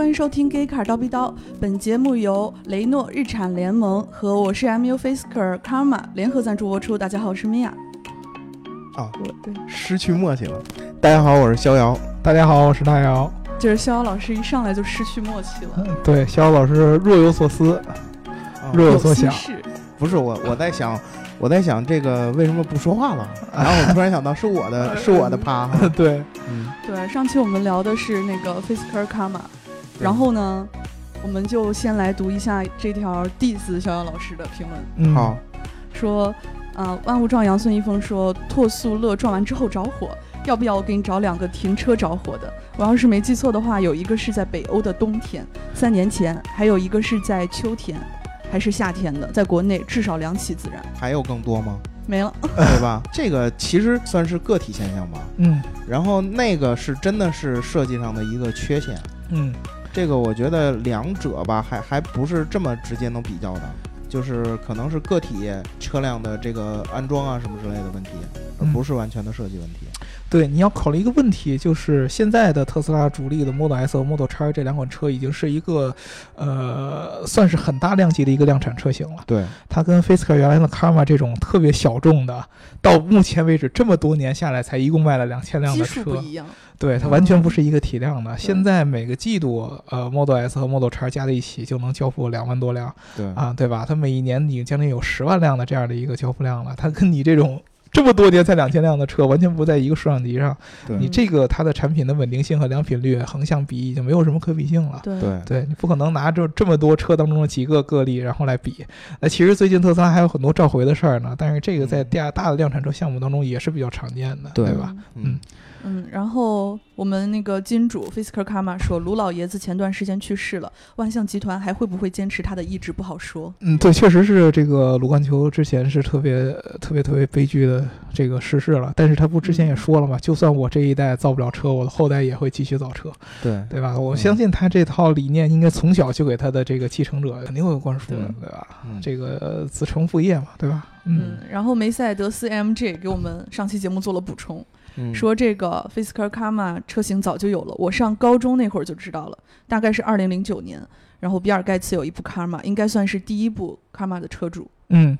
欢迎收听《Gay Car 刀逼刀》。本节目由雷诺日产联盟和我是 MU Faker Karma 联合赞助播出。大家好，我是米娅。啊，我对，失去默契了。大家好，我是逍遥。大家好，我是大姚。就是逍遥老师一上来就失去默契了，对，逍遥老师若有所思，啊若有所想。不是我，我在想，我在想这个为什么不说话了？然后我突然想到是我的，是我的趴。对，嗯，对，上期我们聊的是那个 Faker Karma，然后呢，我们就先来读一下这条 diss 逍遥老师的评论。嗯，好，说，啊、万物壮阳。孙一峰说，拓速乐撞完之后着火，要不要我给你找两个停车着火的？我要是没记错的话，有一个是在北欧的冬天，三年前，还有一个是在秋天，还是夏天的，在国内至少两起自燃，还有更多吗？没了。对吧？这个其实算是个体现象吧。嗯然后那个是真的是设计上的一个缺陷。嗯这个我觉得两者吧，还还不是这么直接能比较的，就是可能是个体车辆的这个安装啊什么之类的问题，而嗯不是完全的设计问题。对，你要考虑一个问题，就是现在的特斯拉主力的 Model S 和 Model X 这两款车已经是一个，呃，算是很大量级的一个量产车型了。对，它跟 Fisker 原来的 Karma 这种特别小众的，到目前为止这么多年下来才一共卖了两千辆的车，不一样，对，它完全不是一个体量的。现在每个季度，呃，Model S 和 Model X 加在一起就能交付两万多辆。对，啊，对吧？它每一年已经将近有十万辆的这样的一个交付量了，它跟你这种这么多年才两千辆的车完全不在一个数量级上。你这个它的产品的稳定性和良品率横向比已经没有什么可比性了。对对，你不可能拿着这么多车当中的几个个例，然后来比。那其实最近特斯拉还有很多召回的事儿呢，但是这个在大大的量产车项目当中也是比较常见的，对对吧？嗯，嗯，然后我们那个金主 Fisker Karma 说，卢老爷子前段时间去世了，万象集团还会不会坚持他的意志不好说。嗯，对，确实是这个卢冠球之前是特别特别特别悲剧的这个逝世了，但是他不之前也说了嘛，就算我这一代造不了车，我的后代也会继续造车，对，对吧？我嗯相信他这套理念应该从小就给他的这个继承者肯定会灌输的，对对吧？嗯这个子承父业嘛，对吧？嗯，然后梅赛德斯 AMG 给我们上期节目做了补充，嗯说这个 Fisker Karma 车型早就有了，我上高中那会儿就知道了，大概是二零零九年。然后比尔盖茨有一部 Karma，应该算是第一部 Karma 的车主。嗯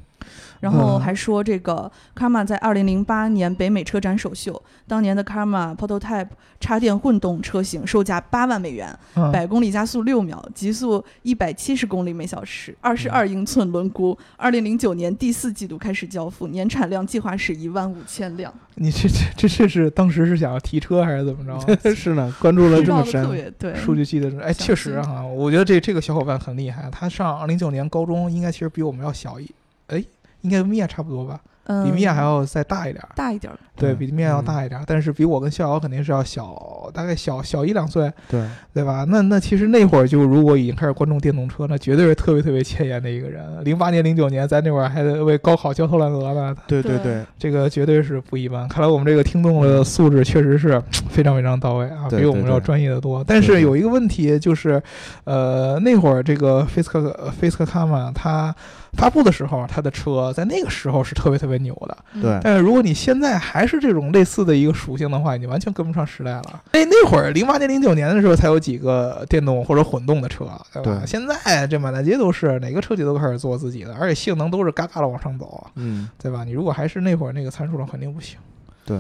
然后嗯还说这个 Karma 在二零零八年北美车展首秀，当年的 Karma Prototype 插电混动车型售价八万美元，嗯，百公里加速六秒，极速一百七十公里每小时，二十二英寸轮毂。二零零九年第四季度开始交付，年产量计划是一万五千辆，你这这这这是当时是想要提车还是怎么着？是呢，关注了这么深，对。数据记得是，哎，确实细哈、我觉得这这个小伙伴很厉害，他上二零九年高中，应该其实比我们要小一，哎，应该跟米娅差不多吧，嗯，比米娅还要再大一点儿。大一点对比米娅要大一点儿，但是比我跟逍遥肯定是要小，大概小小一两岁，对，对吧？那那其实那会儿就如果已经开始关注电动车，那绝对是特别特别前沿的一个人。零八年、零九年在那会儿还在为高考焦头烂额呢，对对对对，这个绝对是不一般。看来我们这个听众的素质确实是非常非常到位啊，比我们要专业的多。但是有一个问题就是，呃，那会儿这个 Fisker Fisker Karma 它发布的时候，他的车在那个时候是特别特别牛的。嗯对但是如果你现在还是这种类似的一个属性的话，你完全跟不上时代了。那那会儿零八年、零九年的时候才有几个电动或者混动的车，对吧？对现在这满大街都是，哪个车企都开始做自己的，而且性能都是嘎嘎的往上走，嗯，对吧？你如果还是那会儿那个参数了，肯定不行。对，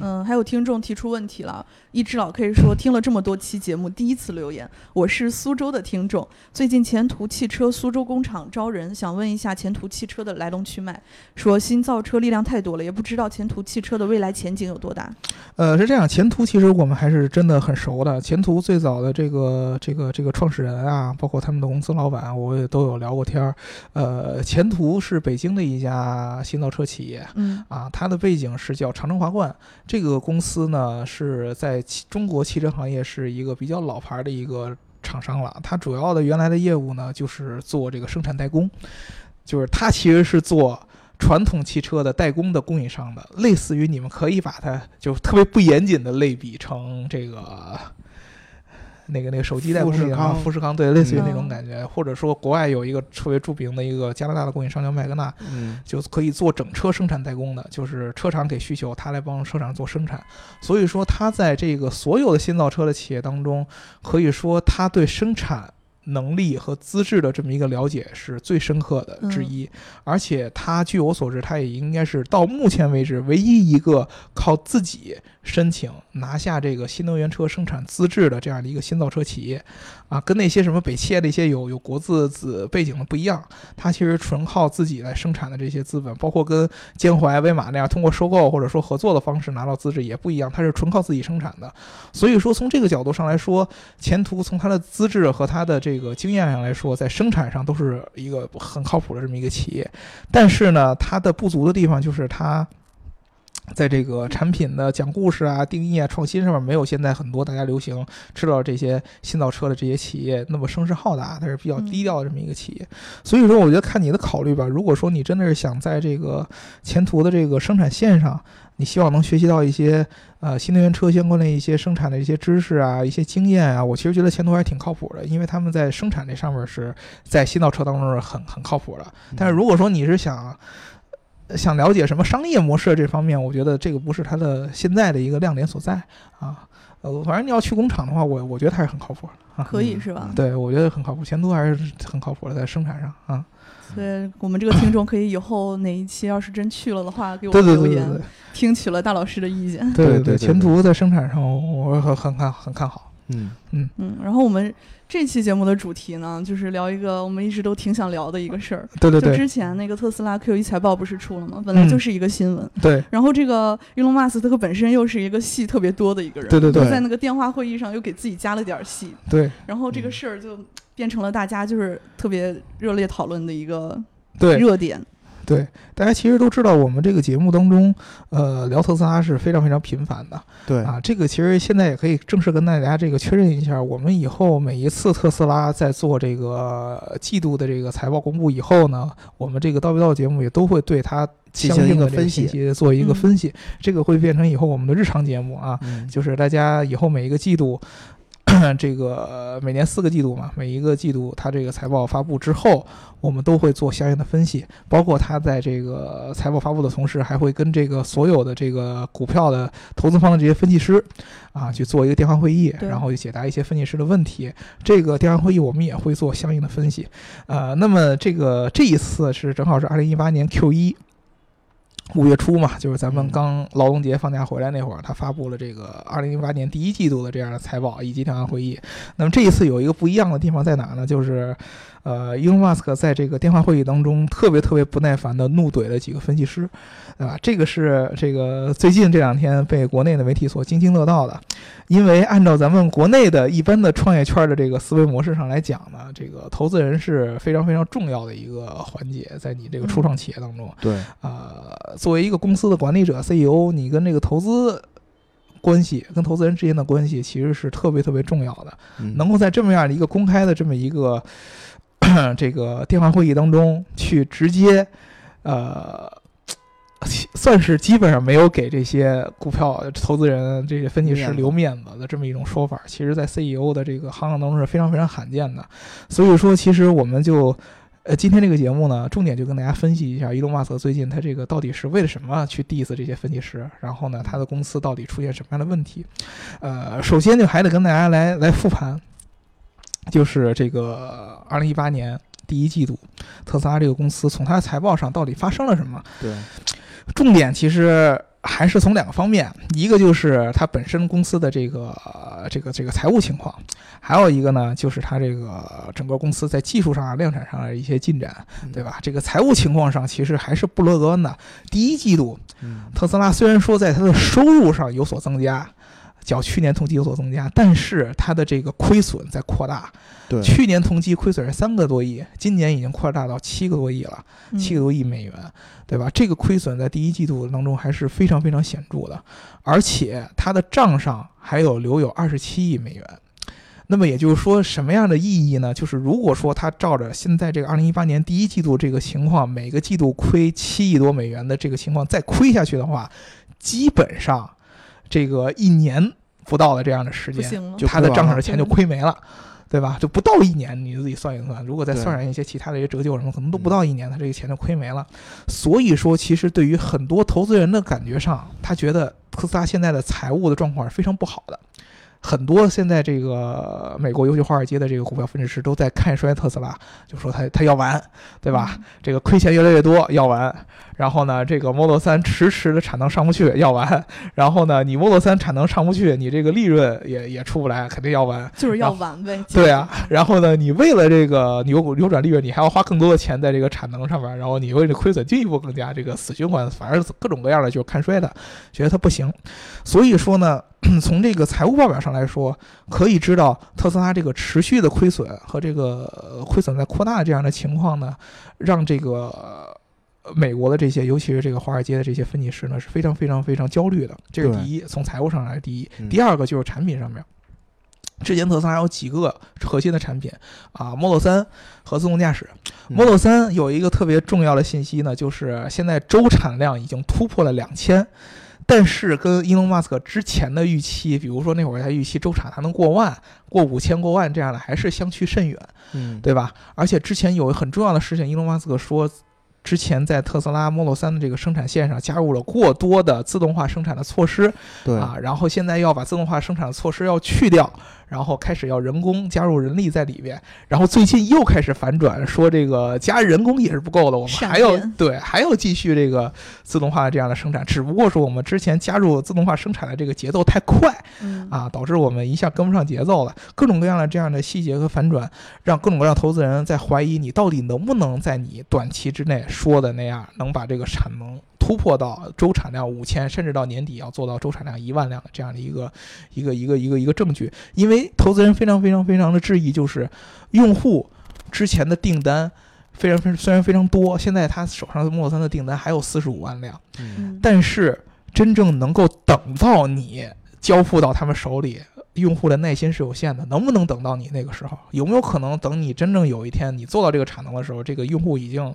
嗯，还有听众提出问题了，一只老 K 说听了这么多期节目，第一次留言，我是苏州的听众，最近前途汽车苏州工厂招人，想问一下前途汽车的来龙去脉，说新造车力量太多了，也不知道前途汽车的未来前景有多大。呃，是这样，前途其实我们还是真的很熟的。前途最早的这个这个这个创始人啊，包括他们的公司老板，我也都有聊过天儿。呃，前途是北京的一家新造车企业，嗯啊，它的背景是叫长城华冠，这个公司呢是在中国汽车行业是一个比较老牌的一个厂商了。它主要的原来的业务呢就是做这个生产代工，就是它其实是做传统汽车的代工的供应商的，类似于你们可以把它就特别不严谨的类比成这个。那个那个手机代工富士康富士康，对，类似于那种嗯。感觉，或者说国外有一个特别著名的一个加拿大的供应商叫麦格纳，嗯。就可以做整车生产代工的，就是车厂给需求，他来帮车厂做生产。所以说，他在这个所有的新造车的企业当中，可以说他对生产能力和资质的这么一个了解是最深刻的之一。而且他据我所知，他也应该是到目前为止唯一一个靠自己申请拿下这个新能源车生产资质的这样的一个新造车企业。啊，跟那些什么北汽的一些有有国字子背景的不一样，他其实纯靠自己来生产的这些资本，包括跟江淮、威马那样通过收购或者说合作的方式拿到资质也不一样，他是纯靠自己生产的。所以说，从这个角度上来说，前途从他的资质和他的这这个经验上来说，在生产上都是一个很靠谱的这么一个企业。但是呢，它的不足的地方就是它。在这个产品的讲故事啊、定义啊、创新上面，没有现在很多大家流行知道这些新造车的这些企业那么声势浩大，它是比较低调的这么一个企业。所以说，我觉得看你的考虑吧。如果说你真的是想在这个前途的这个生产线上，你希望能学习到一些呃新能源车相关的一些生产的一些知识啊、一些经验啊，我其实觉得前途还是挺靠谱的，因为他们在生产这上面是在新造车当中是很很靠谱的。但是如果说你是想想了解什么商业模式这方面，我觉得这个不是它的现在的一个亮点所在啊。呃，反正你要去工厂的话，我我觉得还是很靠谱的啊。可以是吧？对，我觉得很靠谱，前途还是很靠谱的，在生产上啊。所以我们这个听众可以以后哪一期要是真去了的话，给我们留言，对对对对听取了大老师的意见。对对对对前途在生产上我很很看很看好。嗯嗯，然后我们这期节目的主题呢，就是聊一个我们一直都挺想聊的一个事儿。对对对就之前那个特斯拉 Q 一财报不是出了吗？本来嗯就是一个新闻。对然后这个伊隆马斯克本身又是一个戏特别多的一个人，对对对就在那个电话会议上又给自己加了点儿戏，对然后这个嗯事儿就变成了大家就是特别热烈讨论的一个对热点。对，大家其实都知道，我们这个节目当中，呃，聊特斯拉是非常非常频繁的对啊。这个其实现在也可以正式跟大家这个确认一下，我们以后每一次特斯拉在做这个季度的这个财报公布以后呢，我们这个叨逼叨节目也都会对它进行一相应的这个个分析做一个嗯分析，这个会变成以后我们的日常节目啊。嗯就是大家以后每一个季度，这个呃每年四个季度嘛，每一个季度它这个财报发布之后，我们都会做相应的分析，包括它在这个财报发布的同时，还会跟这个所有的这个股票的投资方的这些分析师啊去做一个电话会议，然后解答一些分析师的问题。这个电话会议我们也会做相应的分析。呃，那么这个这一次是正好是二零一八年 Q 一。五月初嘛，就是咱们嗯刚劳动节放假回来那会儿，他发布了这个二零零八年第一季度的这样的财报以及电话会议。那么这一次有一个不一样的地方在哪呢？就是，呃，伊隆马斯克在这个电话会议当中特别特别不耐烦的怒怼了几个分析师，对吧？这个是这个最近这两天被国内的媒体所津津乐道的，因为按照咱们国内的一般的创业圈的这个思维模式上来讲呢，这个投资人是非常非常重要的一个环节，在你这个初创企业当中。对呃，作为一个公司的管理者 CEO，你跟这个投资关系、跟投资人之间的关系，其实是特别特别重要的。嗯能够在这么样的一个公开的这么一个 这个电话会议当中，去直接呃。算是基本上没有给这些股票投资人、这些分析师留面子的这么一种说法，其实，在 CEO 的这个行当当中是非常非常罕见的。所以说，其实我们就呃，今天这个节目呢，重点就跟大家分析一下伊隆马斯克最近他这个到底是为了什么去 diss 这些分析师，然后呢，他的公司到底出现什么样的问题？呃，首先就还得跟大家来来复盘，就是这个二零一八年第一季度，特斯拉这个公司从它的财报上到底发生了什么？对重点其实还是从两个方面，一个就是它本身公司的这个呃这个这个财务情况，还有一个呢就是它这个整个公司在技术上啊、量产上的一些进展，对吧？这个财务情况上其实还是不乐观的。第一季度，嗯特斯拉虽然说在它的收入上有所增加，较去年同期有所增加，但是它的这个亏损在扩大。对去年同期亏损是三个多亿，今年已经扩大到七个多亿了。嗯七个多亿美元，对吧？这个亏损在第一季度当中还是非常非常显著的，而且它的账上还有留有二十七亿美元。那么也就是说，什么样的意义呢？就是如果说它照着现在这个二零一八年第一季度这个情况，每个季度亏七亿多美元的这个情况再亏下去的话，基本上这个一年不到的这样的时间，他的账上的钱就亏没了。对吧？就不到一年，你自己算一算。如果再算上一些其他的一些折旧什么，可能都不嗯到一年，他这个钱就亏没了。所以说，其实对于很多投资人的感觉上，他觉得特斯拉现在的财务的状况是非常不好的。很多现在这个美国，尤其华尔街的这个股票分析师都在看衰特斯拉，就说他他要完，对吧？嗯？这个亏钱越来越多，要完。然后呢，这个 Model 三迟迟的产能上不去，要完。然后呢，你 Model 三产能上不去，你这个利润也也出不来，肯定要完。就是要完呗。对啊，然后呢，你为了这个扭扭转利润，你还要花更多的钱在这个产能上面，然后你为了亏损进一步更加这个死循环，反而各种各样的就是看衰它，觉得它不行。所以说呢，从这个财务报表上来说，可以知道特斯拉这个持续的亏损和这个呃亏损在扩大这样的情况呢，让这个。呃美国的这些，尤其是这个华尔街的这些分析师呢，是非常非常非常焦虑的。这是第一，从财务上来第一。嗯第二个就是产品上面，之前特斯拉有几个核心的产品啊，Model 3和自动驾驶。嗯 Model 3有一个特别重要的信息呢，就是现在周产量已经突破了两千。但是跟伊隆马斯克之前的预期，比如说那会儿他预期周产还能过万、过五千、过万这样的，还是相去甚远。嗯，对吧？而且之前有很重要的事情，伊隆马斯克说，之前在特斯拉 Model 3的这个生产线上加入了过多的自动化生产的措施对啊，然后现在要把自动化生产的措施要去掉，然后开始要人工加入人力在里边，然后最近又开始反转，说这个加人工也是不够的，我们还要对还要继续这个自动化这样的生产，只不过说我们之前加入自动化生产的这个节奏太快，嗯啊，导致我们一下跟不上节奏了。各种各样的这样的细节和反转，让各种各样的投资人在怀疑你到底能不能在你短期之内说的那样，能把这个产能突破到周产量五千，甚至到年底要做到周产量一万辆的这样的一个一个一个一个一个证据。因为投资人非常非常非常的质疑，就是用户之前的订单。非常非常虽然非常多，现在他手上的 Model 3的订单还有四十五万辆，但是真正能够等到你交付到他们手里，用户的耐心是有限的。能不能等到你那个时候？有没有可能等你真正有一天你做到这个产能的时候，这个用户已经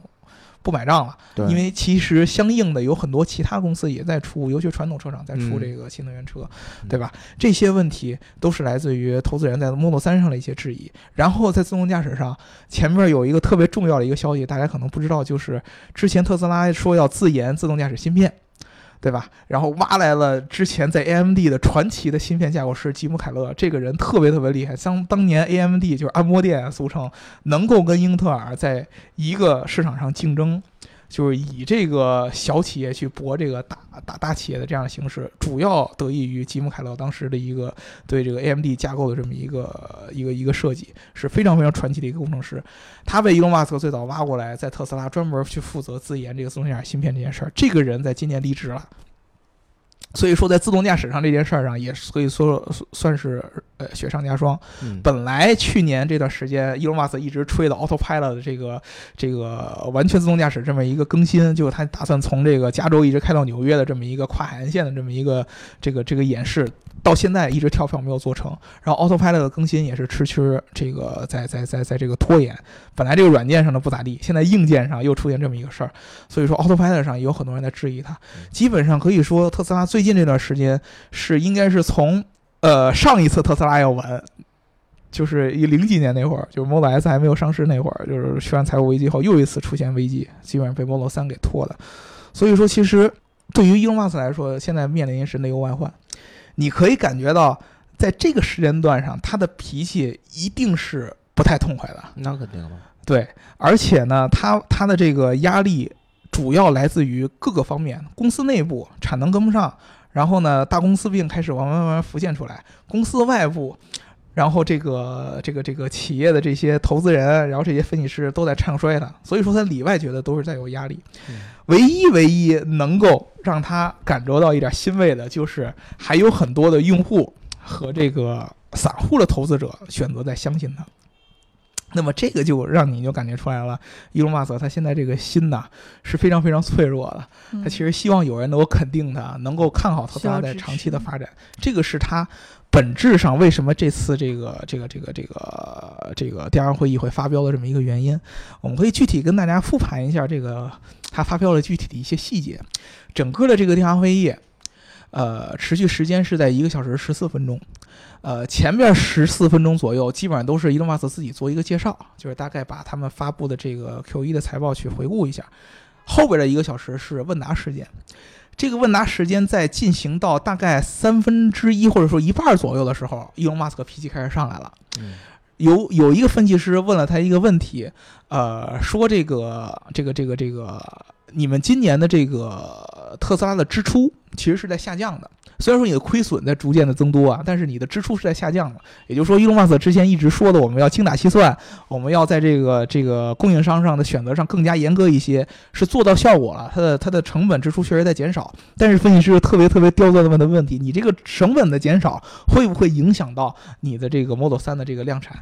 不买账了？因为其实相应的有很多其他公司也在出，尤其传统车厂在出嗯这个新能源车，嗯对吧？这些问题都是来自于投资人在 Model 3上的一些质疑。然后在自动驾驶上，前面有一个特别重要的一个消息，大家可能不知道，就是之前特斯拉说要自研自动驾驶芯片。对吧？然后挖来了之前在 AMD 的传奇的芯片架构师吉姆凯勒，这个人特别特别厉害。像当年 AMD 就是按摩店俗称，能够跟英特尔在一个市场上竞争，就是以这个小企业去搏这个大大大企业的这样的形式，主要得益于吉姆凯勒当时的一个对这个 AMD 架构的这么一个一个一个设计，是非常非常传奇的一个工程师。他被伊隆马斯克最早挖过来，在特斯拉专门去负责自研这个松下芯片这件事儿。这个人在今年离职了。所以说，在自动驾驶上这件事儿上，也可以说算是呃雪上加霜。嗯本来去年这段时间，伊隆马斯克一直吹的 Autopilot 的这个这个完全自动驾驶这么一个更新，就是他打算从这个加州一直开到纽约的这么一个跨海岸线的这么一个这个这个演示，到现在一直跳票没有做成。然后 Autopilot 的更新也是迟迟这个在在在在这个拖延。本来这个软件上的不咋地，现在硬件上又出现这么一个事儿，所以说 Autopilot 上也有很多人在质疑它。基本上可以说，特斯拉最近这段时间是应该是从呃上一次特斯拉要完。就是一零几年那会儿，就是 Model S 还没有上市那会儿，就是出现财务危机后又一次出现危机，基本上被 Model 3给拖的。所以说，其实对于 Elon Musk 来说，现在面临是内忧外患。你可以感觉到，在这个时间段上，他的脾气一定是不太痛快的。那肯定的，对，而且呢，他他的这个压力主要来自于各个方面，公司内部产能跟不上，然后呢，大公司病开始慢慢慢慢浮现出来，公司外部。然后这个这个这个企业的这些投资人，然后这些分析师都在唱衰他，所以说他里外觉得都是在有压力。嗯。唯一唯一能够让他感觉到一点欣慰的，就是还有很多的用户和这个散户的投资者选择在相信他。那么这个就让你就感觉出来了，伊隆马斯克他现在这个心呐是非常非常脆弱的，嗯。他其实希望有人能够肯定他，能够看好特斯拉在长期的发展，这个是他本质上为什么这次这个这个这个这个这个电话会议会发飙的这么一个原因。我们可以具体跟大家复盘一下这个他发飙的具体的一些细节。整个的这个电话会议，呃，持续时间是在一个小时十四分钟。呃，前面十四分钟左右，基本上都是伊隆马斯自己做一个介绍，就是大概把他们发布的这个 Q 一的财报去回顾一下。后边的一个小时是问答时间，这个问答时间在进行到大概三分之一或者说一半左右的时候，伊隆马斯克脾气开始上来了。嗯有有一个分析师问了他一个问题，呃，说这个这个这个这个，你们今年的这个特斯拉的支出其实是在下降的。虽然说你的亏损在逐渐的增多啊，但是你的支出是在下降的。也就是说，伊隆马斯之前一直说的，我们要精打细算，我们要在这个这个供应商上的选择上更加严格一些，是做到效果了。它的它的成本支出确实在减少，但是分析师特别特别刁钻的问的问题，你这个成本的减少会不会影响到你的这个 Model 3的这个量产？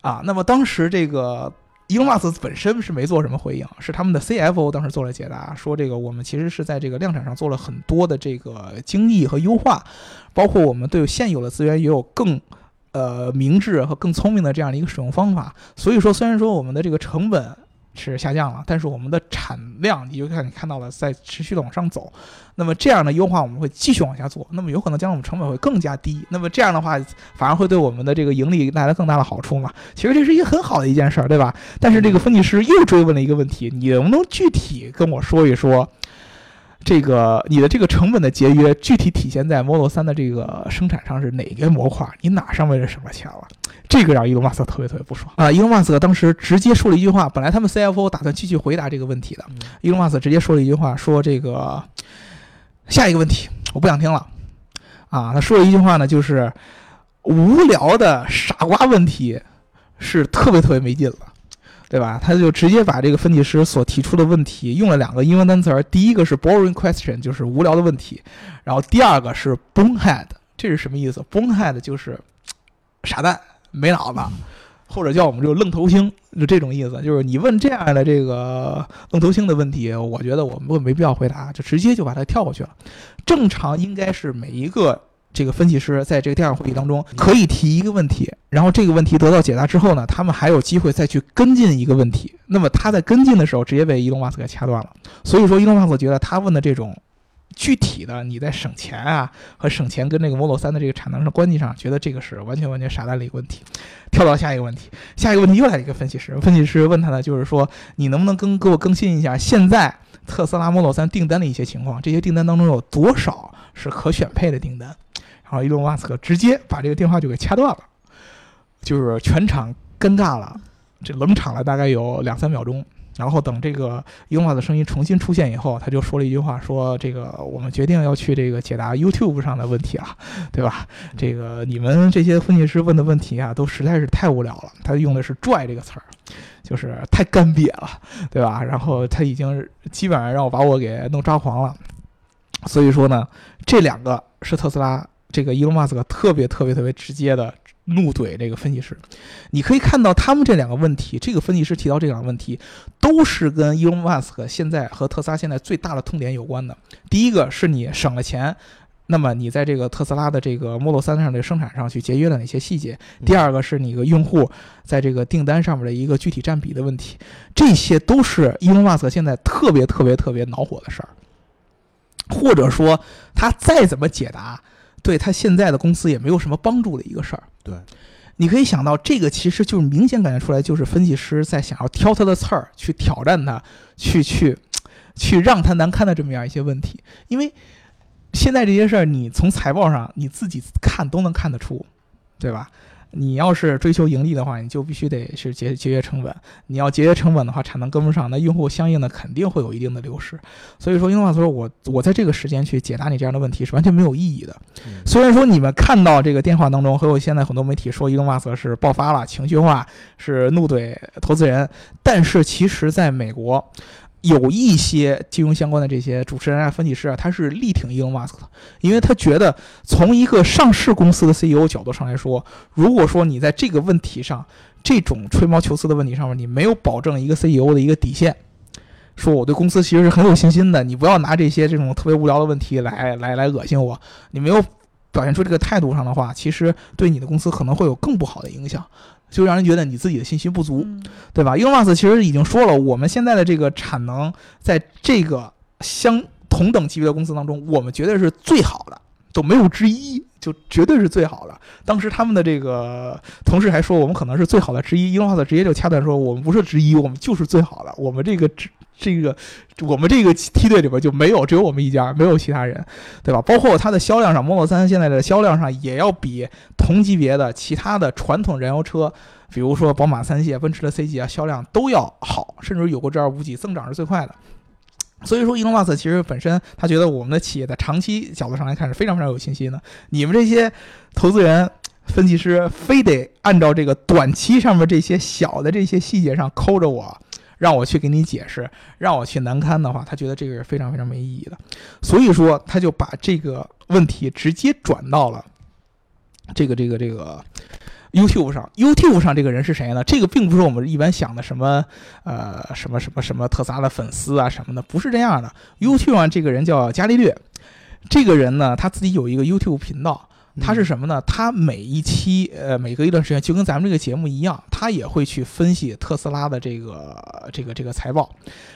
啊，那么当时这个伊隆马斯本身是没做什么回应，是他们的 CFO 当时做了解答，说这个我们其实是在这个量产上做了很多的这个精益和优化，包括我们对现有的资源也有更呃明智和更聪明的这样的一个使用方法。所以说，虽然说我们的这个成本是下降了，但是我们的产量你就看你看到了在持续的往上走。那么这样的优化我们会继续往下做，那么有可能将我们成本会更加低。那么这样的话，反而会对我们的这个盈利带来更大的好处嘛？其实这是一个很好的一件事儿，对吧？但是这个分析师又追问了一个问题：你能不能具体跟我说一说，这个你的这个成本的节约具体体现在 Model 3的这个生产上是哪个模块？你哪上面是省了钱了？这个让伊隆马斯克特别特别不爽啊！伊隆马斯克当时直接说了一句话，本来他们 CFO 打算继续回答这个问题的，嗯伊隆马斯克直接说了一句话，说这个下一个问题我不想听了啊！他说了一句话呢，就是无聊的傻瓜问题是特别特别没劲了。对吧？他就直接把这个分析师所提出的问题用了两个英文单词儿，第一个是 boring question，就是无聊的问题，然后第二个是 bonehead，这是什么意思？bonehead 就是傻蛋、没脑子，或者叫我们就愣头青，就这种意思。就是你问这样的这个愣头青的问题，我觉得我们没必要回答，就直接就把它跳过去了。正常应该是每一个这个分析师在这个电话会议当中可以提一个问题，然后这个问题得到解答之后呢，他们还有机会再去跟进一个问题。那么他在跟进的时候，直接被伊隆马斯给掐断了。所以说，伊隆马斯觉得他问的这种具体的你在省钱啊和省钱跟这个 Model 3的这个产能的关系上，觉得这个是完全完全傻蛋的一个问题。跳到下一个问题，下一个问题又来一个分析师，分析师问他呢，就是说你能不能跟给我更新一下现在特斯拉 Model 3订单的一些情况？这些订单当中有多少是可选配的订单？然后伊隆马斯克直接把这个电话就给掐断了，就是全场尴尬了，这冷场了大概有两三秒钟。然后等这个伊隆马斯克的声音重新出现以后，他就说了一句话，说这个我们决定要去这个解答 YouTube 上的问题了，对吧？这个你们这些分析师问的问题啊，都实在是太无聊了。他用的是“拽”这个词儿，就是太干瘪了，对吧？然后他已经基本上让我把我给弄抓狂了。所以说呢，这两个是特斯拉这个伊隆马斯克特别特别特别直接的怒怼这个分析师。你可以看到他们这两个问题，这个分析师提到这两个问题，都是跟伊隆马斯克现在和特斯拉现在最大的痛点有关的。第一个是你省了钱。那么你在这个特斯拉的这个 Model 3上的生产上去节约了哪些细节？第二个是你个用户在这个订单上面的一个具体占比的问题，这些都是伊隆马斯克现在特别特别特别恼火的事儿。或者说他再怎么解答，对他现在的公司也没有什么帮助的一个事儿。对，你可以想到，这个其实就是明显感觉出来，就是分析师在想要挑他的刺儿，去挑战他，去去去让他难堪的这么样一些问题。因为现在这些事儿，你从财报上你自己看都能看得出，对吧？你要是追求盈利的话，你就必须得是节节约成本。你要节约成本的话，产能跟不上，那用户相应的肯定会有一定的流失。所以说，英话说，我我在这个时间去解答你这样的问题是完全没有意义的。嗯虽然说你们看到这个电话当中，还有现在很多媒体说伊隆马斯克是爆发了、情绪化，是怒怼投资人，但是其实在美国。有一些金融相关的这些主持人啊、分析师啊，他是力挺伊隆马斯克的，因为他觉得从一个上市公司的 CEO 角度上来说，如果说你在这个问题上，这种吹毛求疵的问题上面，你没有保证一个 CEO 的一个底线，说我对公司其实是很有信心的，你不要拿这些这种特别无聊的问题来来来恶心我，你没有表现出这个态度上的话，其实对你的公司可能会有更不好的影响，就让人觉得你自己的信心不足。嗯对吧？伊隆马斯克其实已经说了，我们现在的这个产能在这个相同等级别的公司当中，我们绝对是最好的，都没有之一，就绝对是最好的。当时他们的这个同事还说，我们可能是最好的之一。伊隆马斯克直接就掐断说，我们不是之一，我们就是最好的。我们这个这个我们这个梯队里边就没有，只有我们一家，没有其他人，对吧？包括它的销量上，Model 3现在的销量上也要比同级别的其他的传统燃油车，比如说宝马三系、奔驰的 C 级啊，销量都要好，甚至有过这样无几，增长是最快的。所以说，伊隆马斯其实本身他觉得我们的企业在长期角度上来看是非常非常有信心的。你们这些投资人、分析师非得按照这个短期上面这些小的这些细节上抠着我，让我去给你解释，让我去难堪的话，他觉得这个是非常非常没意义的。所以说，他就把这个问题直接转到了这个这个这个 YouTube 上。YouTube 上这个人是谁呢？这个并不是我们一般想的什么呃什么什么什么特斯拉的粉丝啊什么的，不是这样的。YouTube 上这个人叫伽利略，这个人呢，他自己有一个 YouTube 频道。他是什么呢？他每一期，呃，每隔一段时间，就跟咱们这个节目一样，他也会去分析特斯拉的这个、这个、这个财报。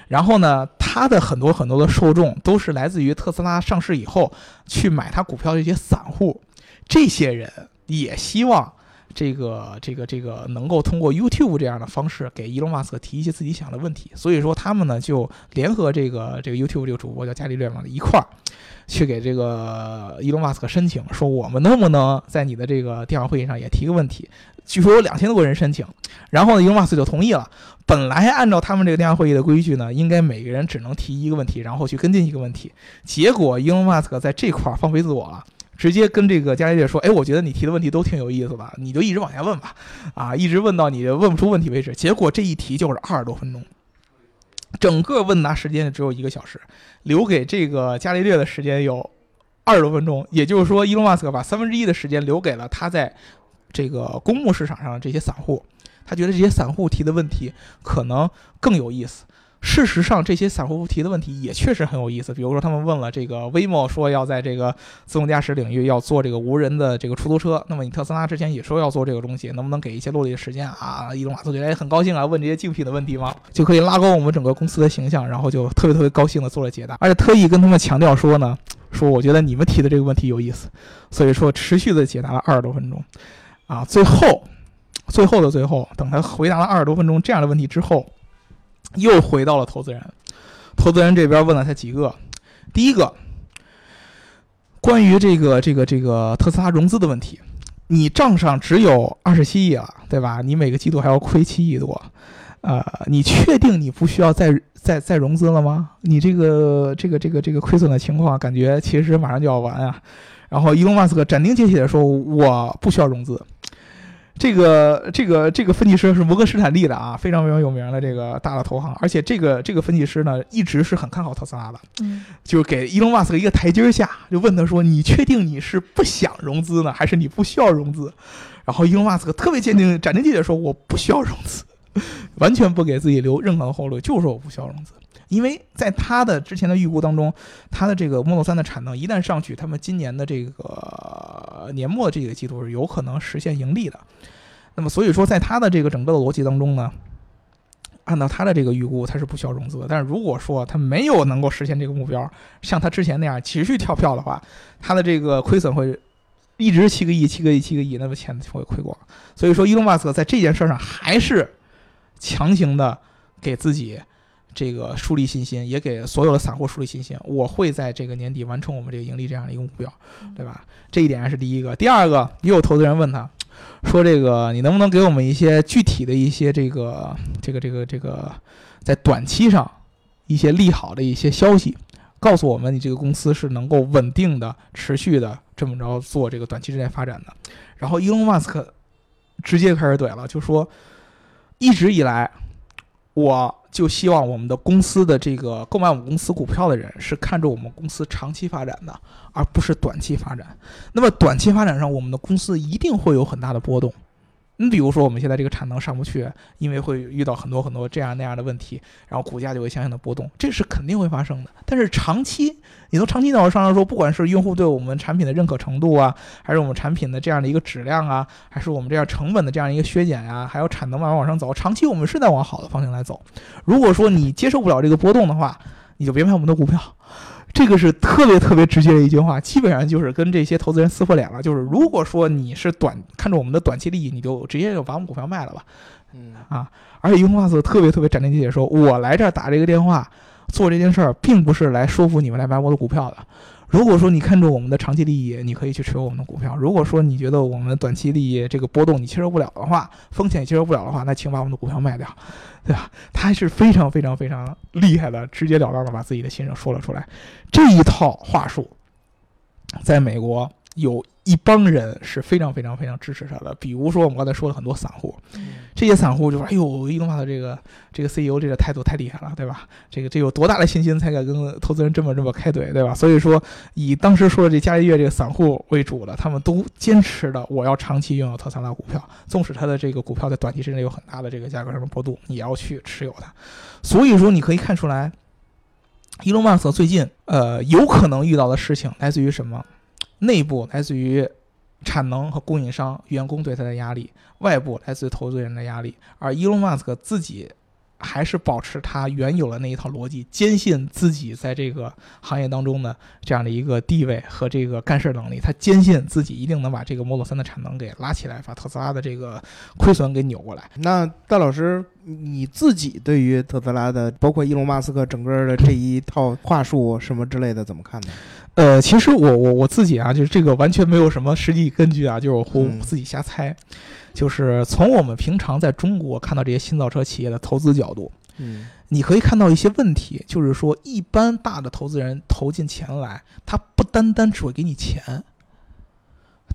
然后呢，他的很多很多的受众都是来自于特斯拉上市以后去买他股票的一些散户。这些人也希望这个、这个、这个能够通过 YouTube 这样的方式给伊隆马斯克提一些自己想的问题。所以说，他们呢就联合这个这个 YouTube 这个主播叫伽利略嘛一块儿。去给这个伊隆马斯克申请，说我们能不能在你的这个电话会议上也提个问题？据说有两千多个人申请，然后呢，伊隆马斯克就同意了。本来按照他们这个电话会议的规矩呢，应该每个人只能提一个问题，然后去跟进一个问题。结果伊隆马斯克在这块儿放飞自我了，直接跟这个伽利略说：“哎，我觉得你提的问题都挺有意思的，你就一直往下问吧，啊，一直问到你问不出问题为止。”结果这一提就是二十多分钟。整个问答时间只有一个小时，留给这个伽利略的时间有二十多分钟。也就是说，伊隆马斯克把三分之一的时间留给了他在这个公募市场上这些散户。他觉得这些散户提的问题可能更有意思。事实上，这些散户提的问题也确实很有意思。比如说，他们问了这个 Waymo 说要在这个自动驾驶领域要做这个无人的这个出租车。那么，你特斯拉之前也说要做这个东西，能不能给一些落地的时间啊？伊隆马斯克觉得很高兴啊，问这些竞品的问题吗？就可以拉高我们整个公司的形象，然后就特别特别高兴的做了解答，而且特意跟他们强调说呢，说我觉得你们提的这个问题有意思，所以说持续的解答了二十多分钟，啊，最后，最后的最后，等他回答了二十多分钟这样的问题之后。又回到了投资人，投资人这边问了他几个，第一个，关于这个这个这个特斯拉融资的问题，你账上只有二十七亿了，对吧？你每个季度还要亏七亿多，呃，你确定你不需要再再再融资了吗？你这个这个这个这个亏损的情况，感觉其实马上就要完啊。然后伊隆马斯克斩钉截铁的说，我不需要融资。这个这个这个分析师是摩根士坦利的啊，非常非常有名的这个大的投行，而且这个这个分析师呢，一直是很看好特斯拉的，嗯，就是给伊隆马斯克一个台阶下，就问他说：“你确定你是不想融资呢，还是你不需要融资？”然后伊隆马斯克特别坚定、斩钉截铁说：“我不需要融资，完全不给自己留任何的后路，就是说我不需要融资。”因为在他的之前的预估当中，他的这个 Model 3的产能一旦上去，他们今年的这个年末这个季度是有可能实现盈利的。那么，所以说，在他的这个整个的逻辑当中呢，按照他的这个预估，他是不需要融资的。但是如果说他没有能够实现这个目标，像他之前那样持续跳票的话，他的这个亏损会一直七个亿、七个亿、七个亿，那么钱就会亏光。所以说，伊隆马斯克在这件事上还是强行的给自己这个树立信心，也给所有的散户树立信心。我会在这个年底完成我们这个盈利这样的一个目标，对吧？这一点是第一个。第二个，也有投资人问他。说这个，你能不能给我们一些具体的一些这个这个这个这个，在短期上一些利好的一些消息，告诉我们你这个公司是能够稳定的、持续的这么着做这个短期之内发展的。然后伊隆马斯克直接开始怼了，就说一直以来我。就希望我们的公司的这个购买我们公司股票的人是看着我们公司长期发展的，而不是短期发展。那么短期发展上，我们的公司一定会有很大的波动。你比如说，我们现在这个产能上不去，因为会遇到很多很多这样那样的问题，然后股价就会相应的波动，这是肯定会发生的。但是长期，你从长期角度上来说，不管是用户对我们产品的认可程度啊，还是我们产品的这样的一个质量啊，还是我们这样成本的这样一个削减呀，还有产能慢慢往上走，长期我们是在往好的方向来走。如果说你接受不了这个波动的话，你就别买我们的股票。这个是特别特别直接的一句话，基本上就是跟这些投资人撕破脸了。就是如果说你是短看着我们的短期利益，你就直接就把我们股票卖了吧。嗯啊，而且伊隆马斯特别特别斩钉截铁说：“我来这儿打这个电话，做这件事儿，并不是来说服你们来买我的股票的。如果说你看中我们的长期利益，你可以去持有我们的股票；如果说你觉得我们短期利益这个波动你接受不了的话，风险接受不了的话，那请把我们的股票卖掉，对吧？”他是非常非常非常厉害的，直截了当的把自己的心声说了出来。这一套话术，在美国有一帮人是非常非常非常支持他的，比如说我们刚才说了很多散户。这些散户就说：“哎呦，伊隆马斯这个这个 CEO 这个态度太厉害了，对吧？这个这有多大的信心才敢跟投资人这么这么开怼，对吧？所以说，以当时说的这伽利略这个散户为主的，他们都坚持的我要长期拥有特斯拉股票，纵使它的这个股票在短期之内有很大的这个价格上的波动，也要去持有它。所以说，你可以看出来，伊隆马斯克最近呃有可能遇到的事情来自于什么？内部来自于产能和供应商、员工对他的压力。”外部来自于投资人的压力，而伊隆马斯克自己还是保持他原有的那一套逻辑，坚信自己在这个行业当中的这样的一个地位和这个干事能力，他坚信自己一定能把这个 Model 3的产能给拉起来，把特斯拉的这个亏损给扭过来。那戴老师，你自己对于特斯拉的，包括伊隆马斯克整个的这一套话术什么之类的，怎么看呢？呃，其实我我我自己啊，就是这个完全没有什么实际根据啊，就是我自己瞎猜。就是从我们平常在中国看到这些新造车企业的投资角度，嗯你可以看到一些问题，就是说一般大的投资人投进钱来，他不单单只会给你钱，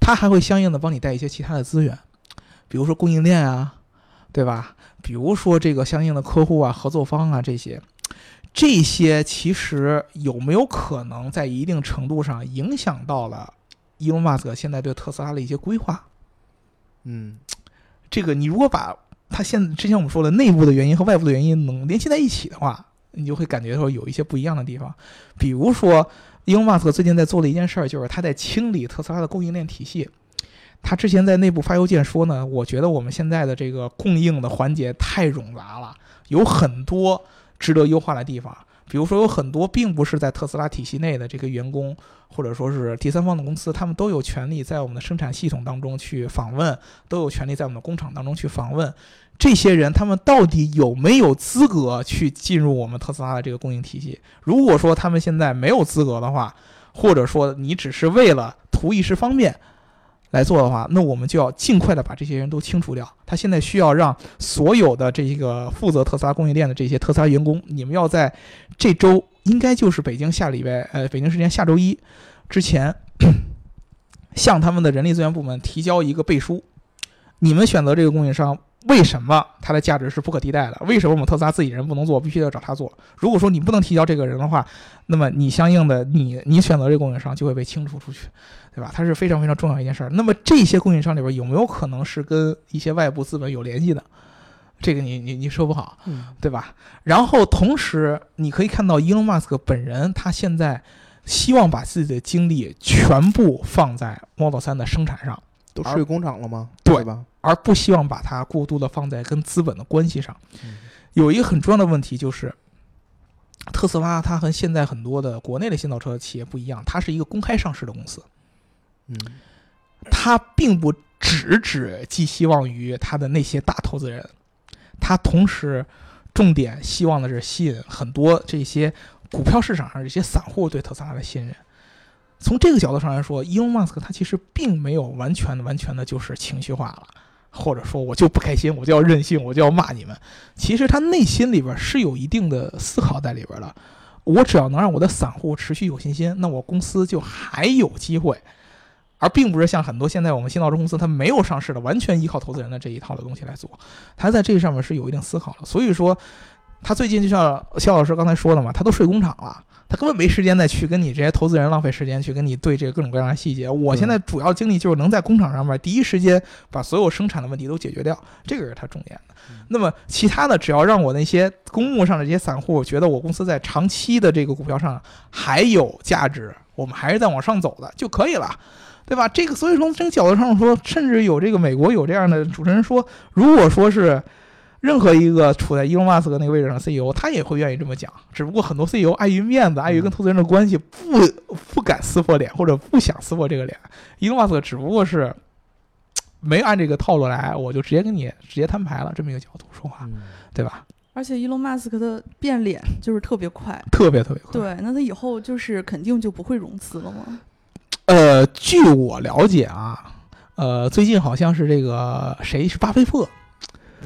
他还会相应的帮你带一些其他的资源，比如说供应链啊，对吧？比如说这个相应的客户啊、合作方啊这些，这些其实有没有可能在一定程度上影响到了伊隆马斯克现在对特斯拉的一些规划？嗯这个你如果把它现之前我们说的内部的原因和外部的原因能联系在一起的话，你就会感觉说有一些不一样的地方。比如说，伊隆马斯克最近在做的一件事儿，就是他在清理特斯拉的供应链体系。他之前在内部发邮件说呢，我觉得我们现在的这个供应的环节太冗杂了，有很多值得优化的地方。比如说，有很多并不是在特斯拉体系内的这个员工，或者说是第三方的公司，他们都有权利在我们的生产系统当中去访问，都有权利在我们的工厂当中去访问。这些人他们到底有没有资格去进入我们特斯拉的这个供应体系？如果说他们现在没有资格的话，或者说你只是为了图一时方便来做的话，那我们就要尽快的把这些人都清除掉。他现在需要让所有的这个负责特斯拉供应链的这些特斯拉员工，你们要在这周应该就是北京下礼拜呃北京时间下周一之前，向他们的人力资源部门提交一个背书。你们选择这个供应商，为什么它的价值是不可替代的？为什么我们特斯拉自己人不能做，必须要找他做？如果说你不能提交这个人的话，那么你相应的你你选择这个供应商就会被清除出去，对吧？它是非常非常重要一件事儿。那么这些供应商里边有没有可能是跟一些外部资本有联系的？这个你你你说不好，嗯对吧？然后同时你可以看到伊隆马斯克本人，他现在希望把自己的精力全部放在 Model 3的生产上。而都睡工厂了吗？对吧？而不希望把它过度的放在跟资本的关系上。嗯有一个很重要的问题就是，特斯拉它和现在很多的国内的新造车企业不一样，它是一个公开上市的公司，嗯它并不只只寄希望于它的那些大投资人，它同时重点希望的是吸引很多这些股票市场上这些散户对特斯拉的信任。从这个角度上来说，伊隆马斯克他其实并没有完全的、完全的就是情绪化了，或者说我就不开心，我就要任性，我就要骂你们。其实他内心里边是有一定的思考在里边的。我只要能让我的散户持续有信心，那我公司就还有机会，而并不是像很多现在我们新造车公司，它没有上市的，完全依靠投资人的这一套的东西来做。他在这上面是有一定思考的。所以说，他最近就像肖老师刚才说的嘛，他都睡工厂了。他根本没时间再去跟你这些投资人浪费时间去跟你对这个各种各样的细节。我现在主要精力就是能在工厂上面第一时间把所有生产的问题都解决掉，这个是他重点的。那么其他的，只要让我那些公募上的这些散户觉得我公司在长期的这个股票上还有价值，我们还是在往上走的就可以了。对吧？这个所以从这个角度上说，甚至有这个美国有这样的主持人说，如果说是任何一个处在伊隆马斯克那个位置上的 CEO，他也会愿意这么讲。只不过很多 CEO 碍于面子，碍于跟投资人的关系，不不敢撕破脸，或者不想撕破这个脸。伊隆马斯克只不过是没按这个套路来，我就直接跟你直接摊牌了，这么一个角度说话，嗯对吧？而且伊隆马斯克的变脸就是特别快。特别特别快。对，那他以后就是肯定就不会融资了吗？呃，据我了解啊，呃，最近好像是这个谁是巴菲特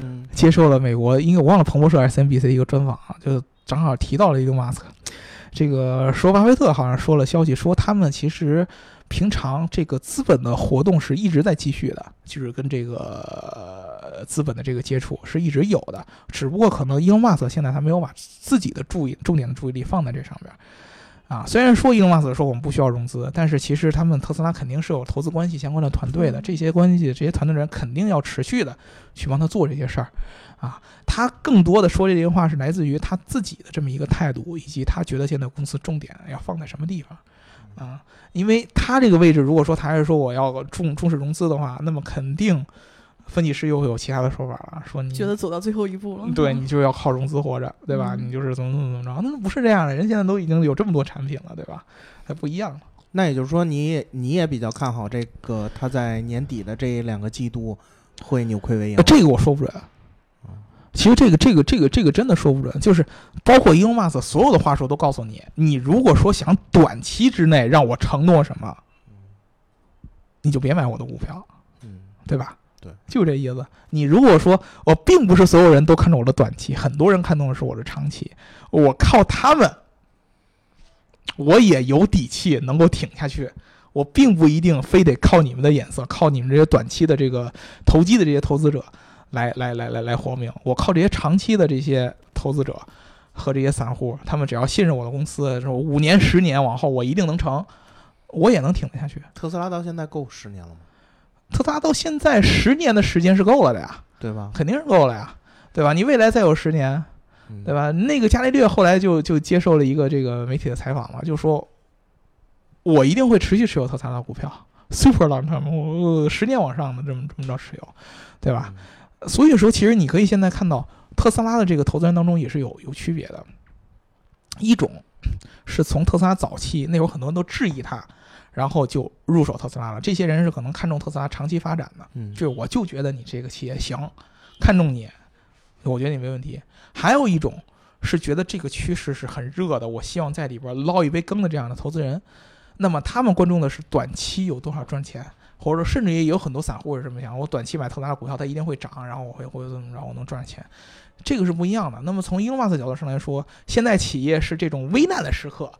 嗯接受了美国，因为我忘了彭博社还是 CNBC 一个专访啊，就正好提到了伊隆马斯克。这个说巴菲特好像说了消息，说他们其实平常这个资本的活动是一直在继续的，就是跟这个资本的这个接触是一直有的，只不过可能伊隆马斯克现在他没有把自己的注意重点的注意力放在这上边。啊，虽然说伊隆马斯克说我们不需要融资，但是其实他们特斯拉肯定是有投资关系相关的团队的，嗯。这些关系这些团队人肯定要持续的去帮他做这些事儿，啊，他更多的说这些话是来自于他自己的这么一个态度，以及他觉得现在公司重点要放在什么地方，啊，因为他这个位置，如果说他还是说我要重重视融资的话，那么肯定分析师又会有其他的说法了，说你觉得走到最后一步了。对 你就要靠融资活着，对吧？嗯你就是怎么怎么怎么着，那不是这样的，人现在都已经有这么多产品了，对吧？还不一样了。那也就是说你也你也比较看好这个他在年底的这两个季度会扭亏为盈呃，这个我说不准。其实这个这个这个这个真的说不准，就是包括伊隆马斯克所有的话术都告诉你，你如果说想短期之内让我承诺什么，你就别买我的股票，嗯对吧？对，就这意思。你如果说我并不是所有人都看重我的短期，很多人看重的是我的长期，我靠他们，我也有底气能够挺下去。我并不一定非得靠你们的眼色，靠你们这些短期的这个投机的这些投资者来来来来来活命。我靠这些长期的这些投资者和这些散户，他们只要信任我的公司，说五年、十年往后我一定能成，我也能挺得下去。特斯拉到现在够十年了吗？特斯拉到现在十年的时间是够了的呀，对吧？肯定是够了呀，对吧？你未来再有十年，嗯对吧？那个伽利略后来就就接受了一个这个媒体的采访嘛，就说，我一定会持续持有特斯拉的股票，super long term，我十年往上的这么这么着持有，对吧？嗯所以说，其实你可以现在看到特斯拉的这个投资人当中也是有有区别的，一种是从特斯拉早期那会儿很多人都质疑它，然后就入手特斯拉了，这些人是可能看中特斯拉长期发展的。嗯，就我就觉得你这个企业行，看中你，我觉得你没问题。还有一种是觉得这个趋势是很热的，我希望在里边捞一杯羹的这样的投资人，那么他们关注的是短期有多少赚钱，或者说甚至也有很多散户是这么想，我短期买特斯拉股票它一定会涨，然后我会会怎么着，我能赚钱。这个是不一样的。那么从伊隆马斯角度上来说，现在企业是这种危难的时刻，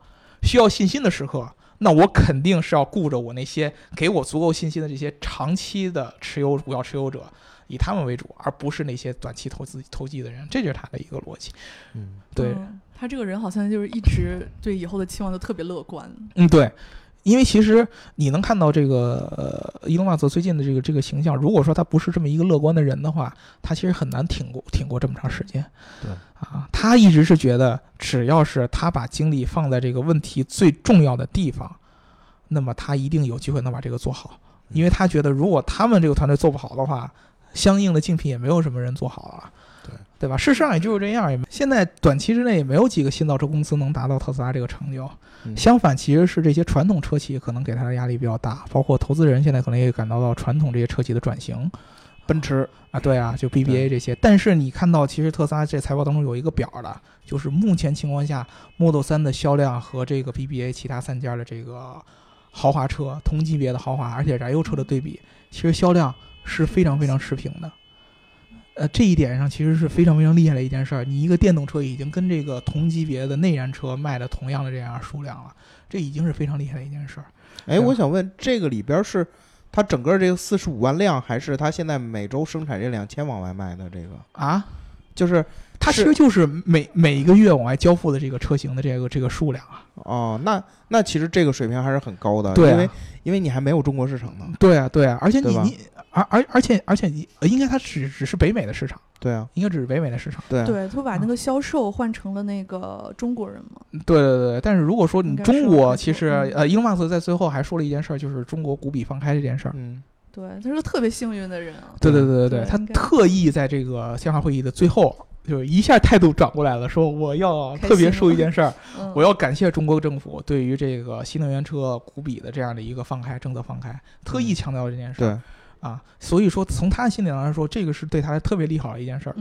需要信心的时刻，那我肯定是要顾着我那些给我足够信心的这些长期的持有股票持有者，以他们为主，而不是那些短期投资投机的人。这就是他的一个逻辑。嗯对，嗯他这个人好像就是一直对以后的期望都特别乐观。嗯，对。因为其实你能看到这个呃，伊隆马斯最近的这个这个形象，如果说他不是这么一个乐观的人的话，他其实很难挺过挺过这么长时间。对啊，他一直是觉得，只要是他把精力放在这个问题最重要的地方，那么他一定有机会能把这个做好。因为他觉得，如果他们这个团队做不好的话，相应的竞品也没有什么人做好了。对对吧？事实上也就是这样，也现在短期之内也没有几个新造车公司能达到特斯拉这个成就。嗯相反，其实是这些传统车企可能给他的压力比较大，包括投资人现在可能也感到到传统这些车企的转型奔驰啊，对啊，就 BBA 这些。但是你看到，其实特斯拉这财报当中有一个表的，就是目前情况下 Model 3的销量和这个 BBA 其他三家的这个豪华车同级别的豪华而且燃油车的对比，其实销量是非常非常持平的。呃，这一点上其实是非常非常厉害的一件事儿。你一个电动车已经跟这个同级别的内燃车卖的同样的这样数量了，这已经是非常厉害的一件事儿。哎，我想问，这个里边是它整个这个四十五万辆，还是它现在每周生产这两千往外卖的这个？啊，就是它其实就是每每一个月往外交付的这个车型的这个这个数量啊。哦，那那其实这个水平还是很高的，对啊因为因为你还没有中国市场呢。对啊，对啊，而且你你而而而且而且你呃应该它只只是北美的市场，对啊，应该只是北美的市场。对啊，对，他把那个销售换成了那个中国人嘛。对对对，但是如果说你中国其实嗯呃，伊隆马斯在最后还说了一件事儿，就是中国股比放开这件事儿。嗯，对，他是个特别幸运的人啊。对对对对对，他特意在这个线下会议的最后，就是一下态度转过来了，说我要特别说一件事儿，嗯，我要感谢中国政府对于这个新能源车股比的这样的一个放开政策放开，特意强调这件事儿、对，啊。所以说，从他心理上来说，这个是对他特别利好的一件事儿。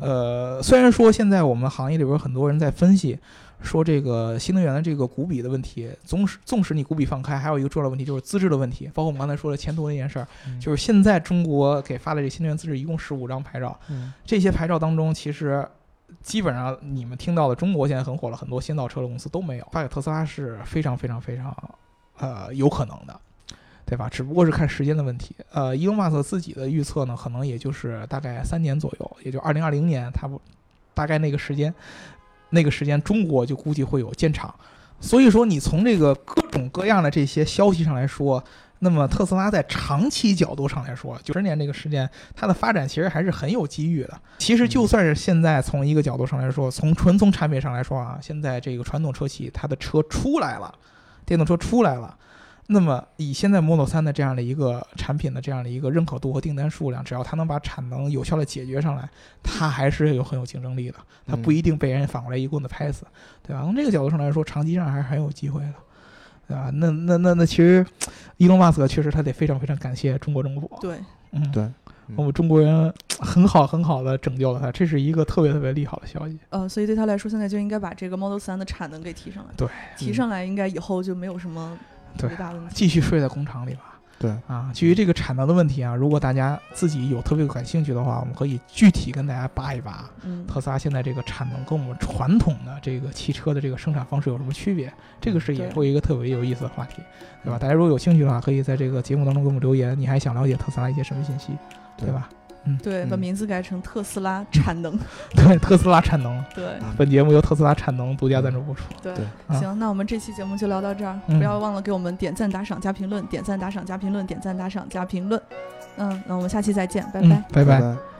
呃，虽然说现在我们行业里边很多人在分析，说这个新能源的这个股比的问题，纵使纵使你股比放开，还有一个重要的问题就是资质的问题，包括我们刚才说的前途那件事儿，嗯就是现在中国给发的这新能源资质一共十五张牌照，嗯这些牌照当中，其实基本上你们听到的中国现在很火了，很多新造车的公司都没有，发给特斯拉是非常非常非常呃有可能的。对吧？只不过是看时间的问题。呃，伊隆马斯克自己的预测呢，可能也就是大概三年左右，也就二零二零年，他不大概那个时间，那个时间中国就估计会有建厂。所以说，你从这个各种各样的这些消息上来说，那么特斯拉在长期角度上来说，九十年这个时间，它的发展其实还是很有机遇的。其实就算是现在从一个角度上来说，从纯从产品上来说啊，现在这个传统车企它的车出来了，电动车出来了。那么以现在 Model 3的这样的一个产品的这样的一个认可度和订单数量，只要它能把产能有效的解决上来，它还是有很有竞争力的。它不一定被人反过来一棍子拍死，对吧？从这个角度上来说，长期上还是很有机会的，对吧？那那那那其实，伊隆马斯克确实他得非常非常感谢中国政府，对，嗯，对，我们中国人很好很好的拯救了他，这是一个特别特别利好的消息。呃，所以对他来说，现在就应该把这个 Model 3的产能给提上来。对，提上来应该以后就没有什么对。继续睡在工厂里吧。对，啊，至于这个产能的问题啊，如果大家自己有特别感兴趣的话，我们可以具体跟大家扒一扒嗯，特斯拉现在这个产能跟我们传统的这个汽车的这个生产方式有什么区别？这个是也会一个特别有意思的话题，对吧？大家如果有兴趣的话，可以在这个节目当中给我们留言，你还想了解特斯拉一些什么信息，对吧？对，把嗯。名字改成特斯拉产能。对，特斯拉产能，对。本节目由特斯拉产能独家赞助播出。对行，那我们这期节目就聊到这儿，嗯。不要忘了给我们点赞、打赏、加评论，点赞、打赏、加评论，点赞、打赏、加评论。嗯，那我们下期再见，拜拜。拜拜。